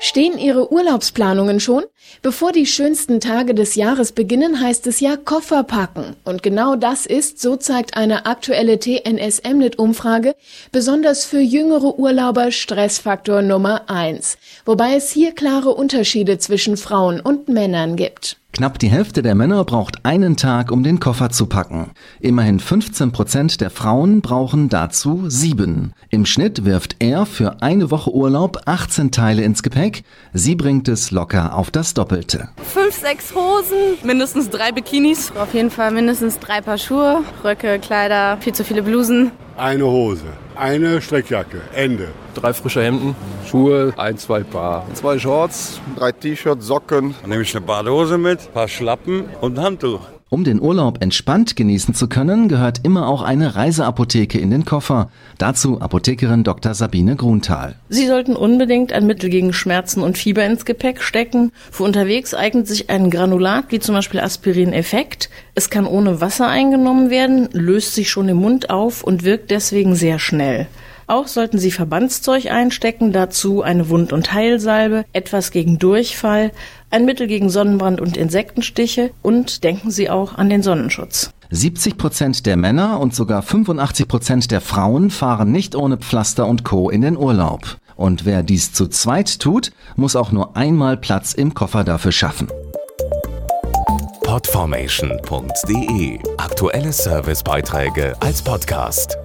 Stehen Ihre Urlaubsplanungen schon? Bevor die schönsten Tage des Jahres beginnen, heißt es ja Koffer packen. Und genau das ist, so zeigt eine aktuelle TNS Emnet-Umfrage, besonders für jüngere Urlauber Stressfaktor Nummer eins. Wobei es hier klare Unterschiede zwischen Frauen und Männern gibt. Knapp die Hälfte der Männer braucht einen Tag, um den Koffer zu packen. Immerhin 15 Prozent der Frauen brauchen dazu sieben. Im Schnitt wirft er für eine Woche Urlaub 18 Teile ins Gepäck. Sie bringt es locker auf das Doppelte. Fünf, sechs Hosen, mindestens drei Bikinis. Auf jeden Fall mindestens drei Paar Schuhe, Röcke, Kleider, viel zu viele Blusen. Eine Hose, eine Streckjacke, Ende. Drei frische Hemden, Schuhe, ein, zwei Paar. Zwei Shorts, drei T-Shirts, Socken. Dann nehme ich eine Badehose mit, ein paar Schlappen und ein Handtuch. Um den Urlaub entspannt genießen zu können, gehört immer auch eine Reiseapotheke in den Koffer. Dazu Apothekerin Dr. Sabine Grunthal. Sie sollten unbedingt ein Mittel gegen Schmerzen und Fieber ins Gepäck stecken. Für unterwegs eignet sich ein Granulat wie zum Beispiel Aspirin Effekt. Es kann ohne Wasser eingenommen werden, löst sich schon im Mund auf und wirkt deswegen sehr schnell. Auch sollten Sie Verbandszeug einstecken, dazu eine Wund- und Heilsalbe, etwas gegen Durchfall, ein Mittel gegen Sonnenbrand und Insektenstiche und denken Sie auch an den Sonnenschutz. 70 Prozent der Männer und sogar 85 Prozent der Frauen fahren nicht ohne Pflaster und Co. in den Urlaub. Und wer dies zu zweit tut, muss auch nur einmal Platz im Koffer dafür schaffen. Podformation.de Aktuelle Servicebeiträge als Podcast.